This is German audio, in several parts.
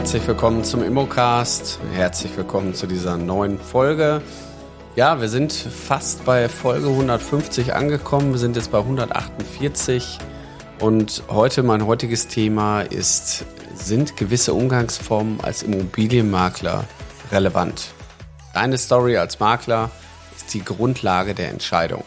Herzlich willkommen zum Immocast. Herzlich willkommen zu dieser neuen Folge. Ja, wir sind fast bei Folge 150 angekommen. Wir sind jetzt bei 148. Und heute, mein heutiges Thema ist, sind gewisse Umgangsformen als Immobilienmakler relevant? Deine Story als Makler ist die Grundlage der Entscheidung.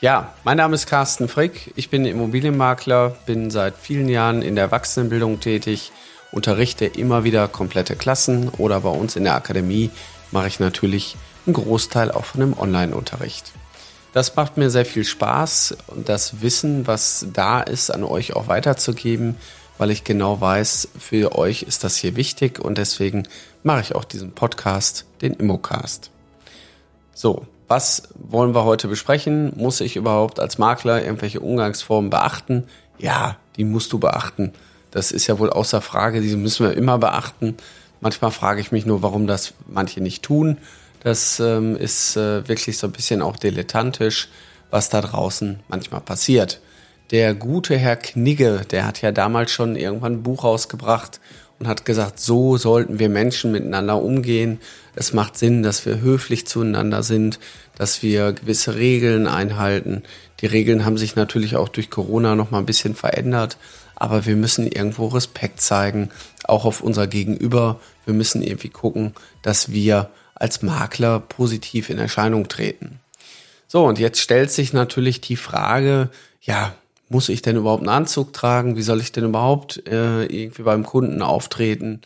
Ja, mein Name ist Carsten Frick. Ich bin Immobilienmakler, bin seit vielen Jahren in der Erwachsenenbildung tätig unterrichte immer wieder komplette Klassen oder bei uns in der Akademie mache ich natürlich einen Großteil auch von dem Online-Unterricht. Das macht mir sehr viel Spaß das Wissen, was da ist, an euch auch weiterzugeben, weil ich genau weiß, für euch ist das hier wichtig und deswegen mache ich auch diesen Podcast, den Immocast. So, was wollen wir heute besprechen? Muss ich überhaupt als Makler irgendwelche Umgangsformen beachten? Ja, die musst du beachten. Das ist ja wohl außer Frage, diese müssen wir immer beachten. Manchmal frage ich mich nur, warum das manche nicht tun. Das ähm, ist äh, wirklich so ein bisschen auch dilettantisch, was da draußen manchmal passiert. Der gute Herr Knigge, der hat ja damals schon irgendwann ein Buch rausgebracht und hat gesagt, so sollten wir Menschen miteinander umgehen. Es macht Sinn, dass wir höflich zueinander sind, dass wir gewisse Regeln einhalten. Die Regeln haben sich natürlich auch durch Corona noch mal ein bisschen verändert, aber wir müssen irgendwo Respekt zeigen, auch auf unser Gegenüber. Wir müssen irgendwie gucken, dass wir als Makler positiv in Erscheinung treten. So, und jetzt stellt sich natürlich die Frage, ja, muss ich denn überhaupt einen Anzug tragen? Wie soll ich denn überhaupt äh, irgendwie beim Kunden auftreten?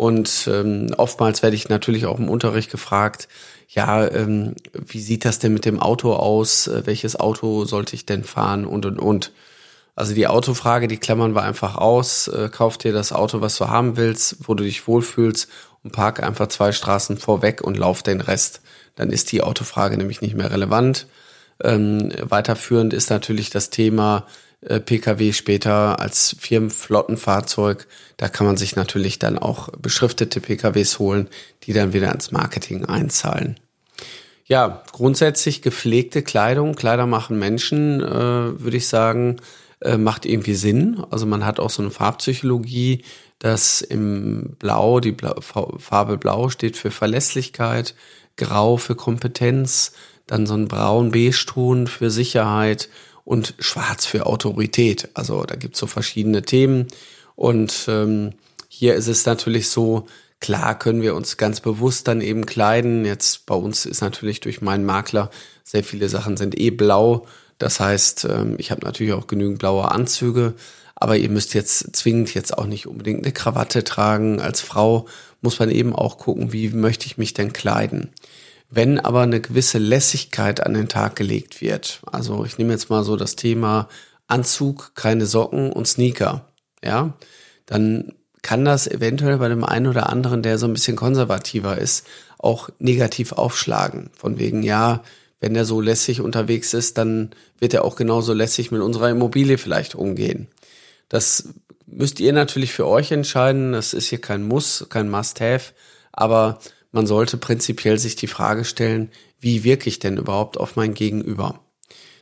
Und ähm, oftmals werde ich natürlich auch im Unterricht gefragt, ja, ähm, wie sieht das denn mit dem Auto aus? Äh, welches Auto sollte ich denn fahren? Und, und, und. Also die Autofrage, die klammern wir einfach aus. Äh, kauf dir das Auto, was du haben willst, wo du dich wohlfühlst und park einfach zwei Straßen vorweg und lauf den Rest. Dann ist die Autofrage nämlich nicht mehr relevant. Ähm, weiterführend ist natürlich das Thema Pkw später als Firmenflottenfahrzeug. Da kann man sich natürlich dann auch beschriftete Pkws holen, die dann wieder ins Marketing einzahlen. Ja, grundsätzlich gepflegte Kleidung, Kleider machen Menschen, äh, würde ich sagen, äh, macht irgendwie Sinn. Also man hat auch so eine Farbpsychologie, dass im Blau, die Blau, Farbe Blau steht für Verlässlichkeit, Grau für Kompetenz, dann so ein braun-beige-Ton für Sicherheit und schwarz für Autorität. Also da gibt's so verschiedene Themen. Und ähm, hier ist es natürlich so, klar können wir uns ganz bewusst dann eben kleiden. Jetzt bei uns ist natürlich durch meinen Makler sehr viele Sachen sind eh blau das heißt, ähm, ich habe natürlich auch genügend blaue Anzüge, aber ihr müsst jetzt zwingend jetzt auch nicht unbedingt eine Krawatte tragen. Als Frau muss man eben auch gucken, wie möchte ich mich denn kleiden. Wenn aber eine gewisse Lässigkeit an den Tag gelegt wird, also ich nehme jetzt mal so das Thema Anzug, keine Socken und Sneaker, ja, dann kann das eventuell bei dem einen oder anderen, der so ein bisschen konservativer ist, auch negativ aufschlagen. Von wegen, ja, wenn er so lässig unterwegs ist, dann wird er auch genauso lässig mit unserer Immobilie vielleicht umgehen. Das müsst ihr natürlich für euch entscheiden. Das ist hier kein Muss, kein Must-Have, aber man sollte prinzipiell sich die Frage stellen, wie wirke ich denn überhaupt auf mein Gegenüber?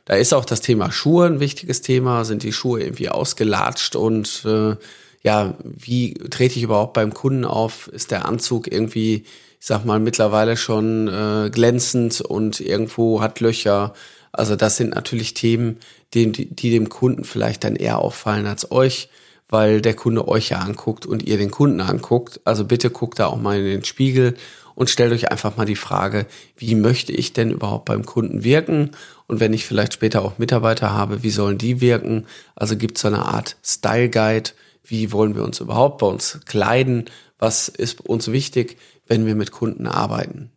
Da ist auch das Thema Schuhe ein wichtiges Thema. Sind die Schuhe irgendwie ausgelatscht und äh, ja, wie trete ich überhaupt beim Kunden auf? Ist der Anzug irgendwie ich sag mal, mittlerweile schon äh, glänzend und irgendwo hat Löcher. Also das sind natürlich Themen, die, die dem Kunden vielleicht dann eher auffallen als euch, weil der Kunde euch ja anguckt und ihr den Kunden anguckt. Also bitte guckt da auch mal in den Spiegel und stellt euch einfach mal die Frage, wie möchte ich denn überhaupt beim Kunden wirken? Und wenn ich vielleicht später auch Mitarbeiter habe, wie sollen die wirken? Also gibt es so eine Art Style Guide. Wie wollen wir uns überhaupt bei uns kleiden? Was ist uns wichtig? wenn wir mit Kunden arbeiten.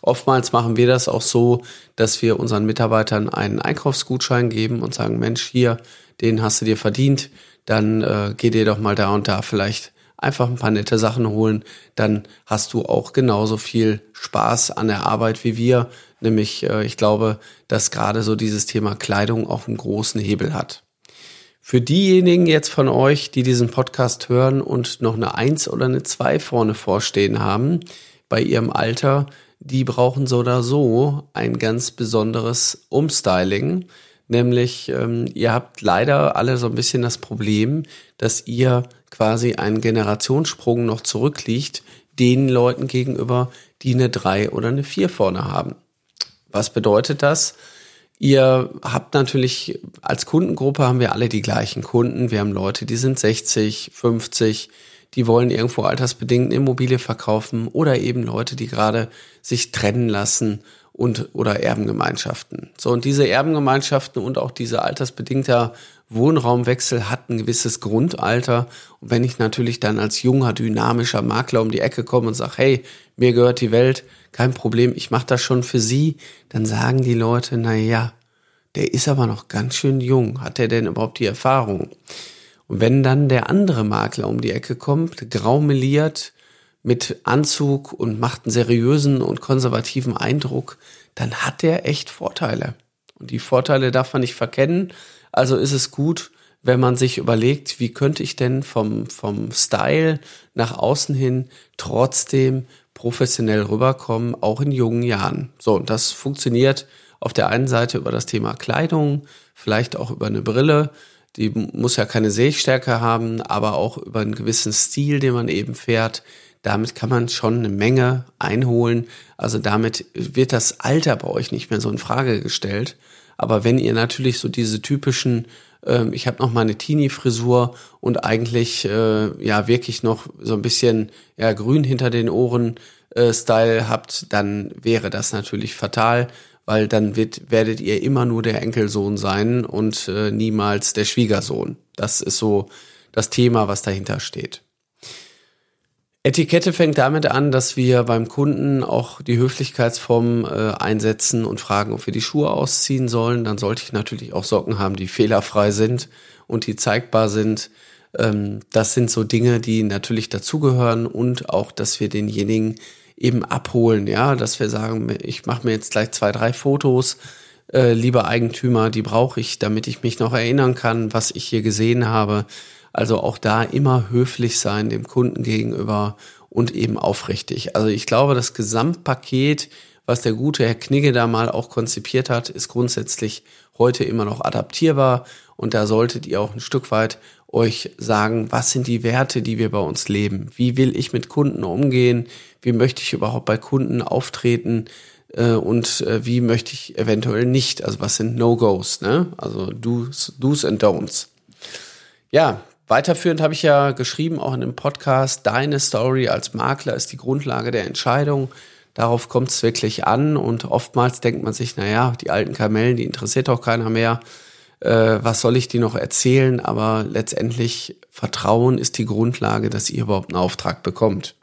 Oftmals machen wir das auch so, dass wir unseren Mitarbeitern einen Einkaufsgutschein geben und sagen, Mensch, hier, den hast du dir verdient, dann äh, geh dir doch mal da und da vielleicht einfach ein paar nette Sachen holen, dann hast du auch genauso viel Spaß an der Arbeit wie wir. Nämlich, äh, ich glaube, dass gerade so dieses Thema Kleidung auch einen großen Hebel hat. Für diejenigen jetzt von euch, die diesen Podcast hören und noch eine Eins oder eine Zwei vorne vorstehen haben, bei ihrem Alter, die brauchen so oder so ein ganz besonderes Umstyling. Nämlich, ähm, ihr habt leider alle so ein bisschen das Problem, dass ihr quasi ein Generationssprung noch zurückliegt den Leuten gegenüber, die eine drei oder eine vier vorne haben. Was bedeutet das? Ihr habt natürlich als Kundengruppe haben wir alle die gleichen Kunden. Wir haben Leute, die sind 60, 50, die wollen irgendwo altersbedingt eine Immobilie verkaufen oder eben Leute, die gerade sich trennen lassen und oder Erbengemeinschaften. So und diese Erbengemeinschaften und auch diese altersbedingter Wohnraumwechsel hat ein gewisses Grundalter. Und wenn ich natürlich dann als junger, dynamischer Makler um die Ecke komme und sage, hey, mir gehört die Welt, kein Problem, ich mache das schon für Sie, dann sagen die Leute, na ja, der ist aber noch ganz schön jung. Hat er denn überhaupt die Erfahrung? Und wenn dann der andere Makler um die Ecke kommt, graumeliert, mit Anzug und macht einen seriösen und konservativen Eindruck, dann hat der echt Vorteile. Und die Vorteile darf man nicht verkennen. Also ist es gut, wenn man sich überlegt, wie könnte ich denn vom, vom Style nach außen hin trotzdem professionell rüberkommen, auch in jungen Jahren. So, und das funktioniert auf der einen Seite über das Thema Kleidung, vielleicht auch über eine Brille, die muss ja keine Sehstärke haben, aber auch über einen gewissen Stil, den man eben fährt. Damit kann man schon eine Menge einholen. Also damit wird das Alter bei euch nicht mehr so in Frage gestellt. Aber wenn ihr natürlich so diese typischen, äh, ich habe noch mal eine Teenie-Frisur und eigentlich äh, ja wirklich noch so ein bisschen ja grün hinter den Ohren äh, Style habt, dann wäre das natürlich fatal, weil dann wird, werdet ihr immer nur der Enkelsohn sein und äh, niemals der Schwiegersohn. Das ist so das Thema, was dahinter steht. Etikette fängt damit an, dass wir beim Kunden auch die Höflichkeitsform äh, einsetzen und fragen, ob wir die Schuhe ausziehen sollen. Dann sollte ich natürlich auch Socken haben, die fehlerfrei sind und die zeigbar sind. Ähm, das sind so Dinge, die natürlich dazugehören und auch, dass wir denjenigen eben abholen, ja, dass wir sagen, ich mache mir jetzt gleich zwei, drei Fotos, äh, lieber Eigentümer, die brauche ich, damit ich mich noch erinnern kann, was ich hier gesehen habe. Also auch da immer höflich sein dem Kunden gegenüber und eben aufrichtig. Also ich glaube, das Gesamtpaket, was der gute Herr Knigge da mal auch konzipiert hat, ist grundsätzlich heute immer noch adaptierbar und da solltet ihr auch ein Stück weit euch sagen, was sind die Werte, die wir bei uns leben? Wie will ich mit Kunden umgehen? Wie möchte ich überhaupt bei Kunden auftreten? Äh, und äh, wie möchte ich eventuell nicht? Also was sind No-Gos, ne? Also Do's, Do's and Don'ts. Ja, Weiterführend habe ich ja geschrieben, auch in dem Podcast, deine Story als Makler ist die Grundlage der Entscheidung. Darauf kommt es wirklich an und oftmals denkt man sich, naja, die alten Kamellen, die interessiert auch keiner mehr. Äh, was soll ich die noch erzählen? Aber letztendlich Vertrauen ist die Grundlage, dass ihr überhaupt einen Auftrag bekommt.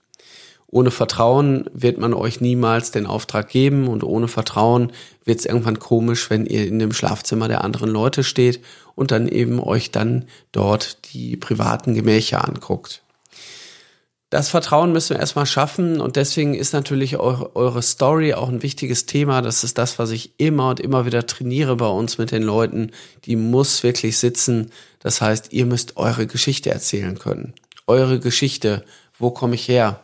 Ohne Vertrauen wird man euch niemals den Auftrag geben und ohne Vertrauen wird es irgendwann komisch, wenn ihr in dem Schlafzimmer der anderen Leute steht und dann eben euch dann dort die privaten Gemächer anguckt. Das Vertrauen müssen wir erstmal schaffen und deswegen ist natürlich eure Story auch ein wichtiges Thema. Das ist das, was ich immer und immer wieder trainiere bei uns mit den Leuten. Die muss wirklich sitzen. Das heißt, ihr müsst eure Geschichte erzählen können. Eure Geschichte. Wo komme ich her?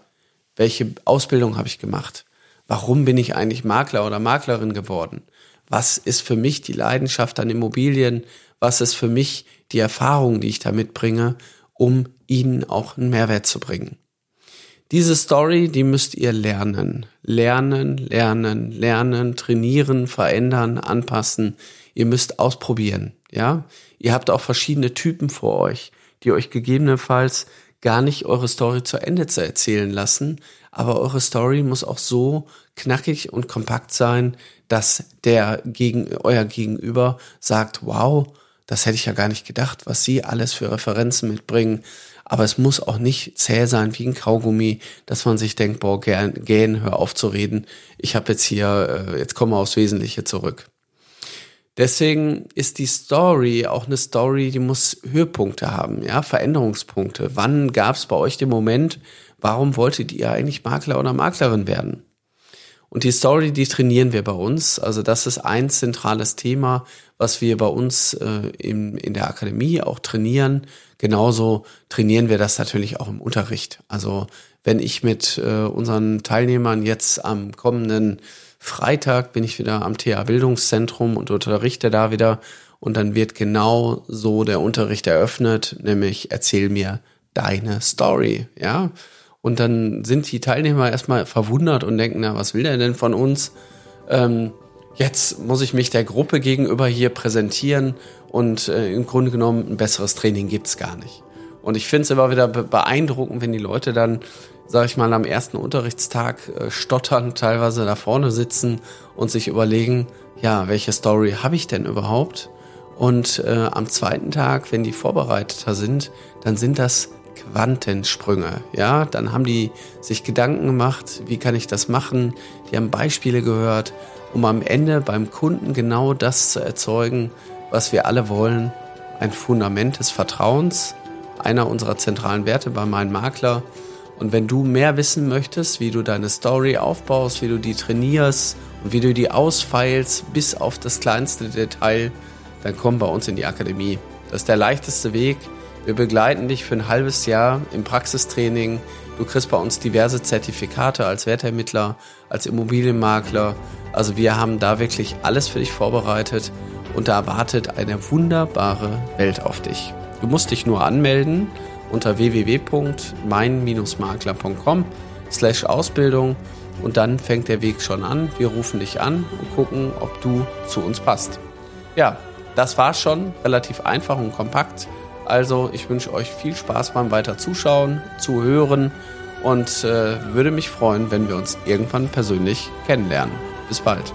Welche Ausbildung habe ich gemacht? Warum bin ich eigentlich Makler oder Maklerin geworden? Was ist für mich die Leidenschaft an Immobilien? Was ist für mich die Erfahrung, die ich da mitbringe, um ihnen auch einen Mehrwert zu bringen? Diese Story, die müsst ihr lernen. Lernen, lernen, lernen, trainieren, verändern, anpassen. Ihr müsst ausprobieren, ja? Ihr habt auch verschiedene Typen vor euch, die euch gegebenenfalls gar nicht eure Story zu Ende zu erzählen lassen, aber eure Story muss auch so knackig und kompakt sein, dass der gegen euer Gegenüber sagt, wow, das hätte ich ja gar nicht gedacht, was sie alles für Referenzen mitbringen. Aber es muss auch nicht zäh sein wie ein Kaugummi, dass man sich denkt, boah, gähn, hör auf zu reden. Ich habe jetzt hier, äh, jetzt kommen wir aufs Wesentliche zurück. Deswegen ist die Story auch eine Story, die muss Höhepunkte haben, ja, Veränderungspunkte. Wann gab es bei euch den Moment, warum wolltet ihr eigentlich Makler oder Maklerin werden? Und die Story, die trainieren wir bei uns. Also das ist ein zentrales Thema, was wir bei uns äh, in, in der Akademie auch trainieren. Genauso trainieren wir das natürlich auch im Unterricht. Also wenn ich mit äh, unseren Teilnehmern jetzt am kommenden Freitag bin ich wieder am TA Bildungszentrum und unterrichte da wieder und dann wird genau so der Unterricht eröffnet, nämlich erzähl mir deine Story, ja. Und dann sind die Teilnehmer erstmal verwundert und denken, na, was will der denn von uns? Ähm, jetzt muss ich mich der Gruppe gegenüber hier präsentieren und äh, im Grunde genommen ein besseres Training gibt's gar nicht. Und ich finde es immer wieder beeindruckend, wenn die Leute dann, sag ich mal, am ersten Unterrichtstag äh, stottern, teilweise da vorne sitzen und sich überlegen, ja, welche Story habe ich denn überhaupt? Und äh, am zweiten Tag, wenn die vorbereiteter sind, dann sind das Quantensprünge. Ja, dann haben die sich Gedanken gemacht, wie kann ich das machen? Die haben Beispiele gehört, um am Ende beim Kunden genau das zu erzeugen, was wir alle wollen. Ein Fundament des Vertrauens, einer unserer zentralen Werte bei meinem Makler. Und wenn du mehr wissen möchtest, wie du deine Story aufbaust, wie du die trainierst und wie du die ausfeilst bis auf das kleinste Detail, dann komm bei uns in die Akademie. Das ist der leichteste Weg. Wir begleiten dich für ein halbes Jahr im Praxistraining. Du kriegst bei uns diverse Zertifikate als Wertermittler, als Immobilienmakler. Also wir haben da wirklich alles für dich vorbereitet und da erwartet eine wunderbare Welt auf dich. Du musst dich nur anmelden unter www.mein-makler.com slash Ausbildung und dann fängt der Weg schon an. Wir rufen dich an und gucken, ob du zu uns passt. Ja, das war schon relativ einfach und kompakt. Also ich wünsche euch viel Spaß beim weiter Zuschauen, Zuhören und äh, würde mich freuen, wenn wir uns irgendwann persönlich kennenlernen. Bis bald.